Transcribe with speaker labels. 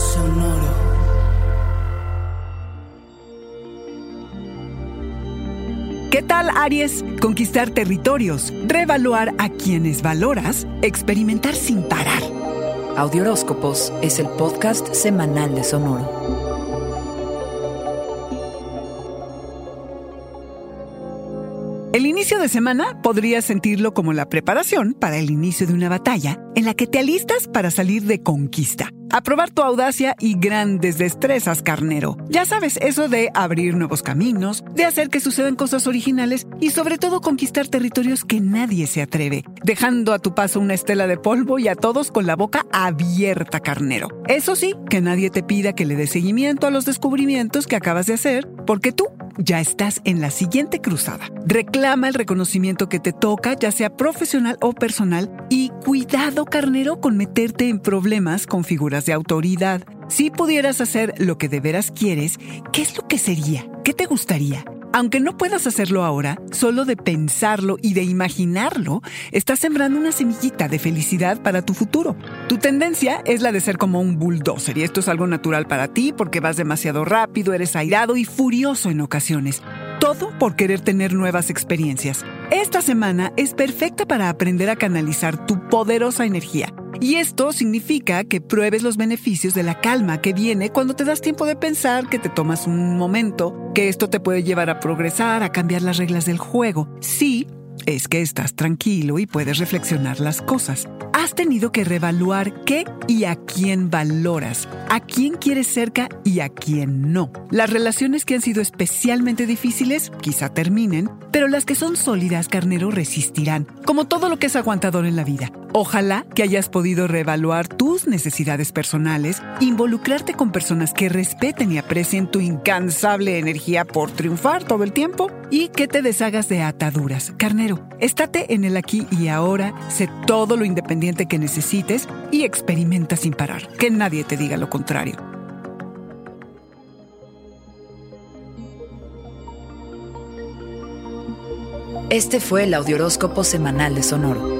Speaker 1: Sonoro.
Speaker 2: ¿Qué tal, Aries? Conquistar territorios, reevaluar a quienes valoras, experimentar sin parar.
Speaker 1: Audioróscopos es el podcast semanal de Sonoro.
Speaker 2: El inicio de semana podrías sentirlo como la preparación para el inicio de una batalla en la que te alistas para salir de conquista. A probar tu audacia y grandes destrezas, carnero. Ya sabes, eso de abrir nuevos caminos, de hacer que sucedan cosas originales y sobre todo conquistar territorios que nadie se atreve, dejando a tu paso una estela de polvo y a todos con la boca abierta, carnero. Eso sí, que nadie te pida que le des seguimiento a los descubrimientos que acabas de hacer, porque tú ya estás en la siguiente cruzada. Reclama el reconocimiento que te toca, ya sea profesional o personal, y cuidado, carnero, con meterte en problemas con figuras de autoridad. Si pudieras hacer lo que de veras quieres, ¿qué es lo que sería? ¿Qué te gustaría? Aunque no puedas hacerlo ahora, solo de pensarlo y de imaginarlo, estás sembrando una semillita de felicidad para tu futuro. Tu tendencia es la de ser como un bulldozer y esto es algo natural para ti porque vas demasiado rápido, eres airado y furioso en ocasiones. Todo por querer tener nuevas experiencias. Esta semana es perfecta para aprender a canalizar tu poderosa energía. Y esto significa que pruebes los beneficios de la calma que viene cuando te das tiempo de pensar, que te tomas un momento, que esto te puede llevar a progresar, a cambiar las reglas del juego. Sí, es que estás tranquilo y puedes reflexionar las cosas. Has tenido que reevaluar qué y a quién valoras, a quién quieres cerca y a quién no. Las relaciones que han sido especialmente difíciles quizá terminen, pero las que son sólidas, carnero, resistirán, como todo lo que es aguantador en la vida. Ojalá que hayas podido reevaluar tus necesidades personales, involucrarte con personas que respeten y aprecien tu incansable energía por triunfar todo el tiempo y que te deshagas de ataduras. Carnero, estate en el aquí y ahora, sé todo lo independiente que necesites y experimenta sin parar. Que nadie te diga lo contrario.
Speaker 1: Este fue el Audioróscopo semanal de Sonoro.